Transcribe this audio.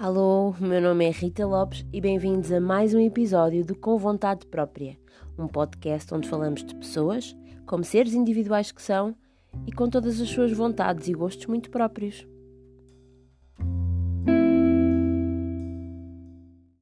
Alô, meu nome é Rita Lopes e bem-vindos a mais um episódio do Com Vontade Própria, um podcast onde falamos de pessoas, como seres individuais que são e com todas as suas vontades e gostos muito próprios.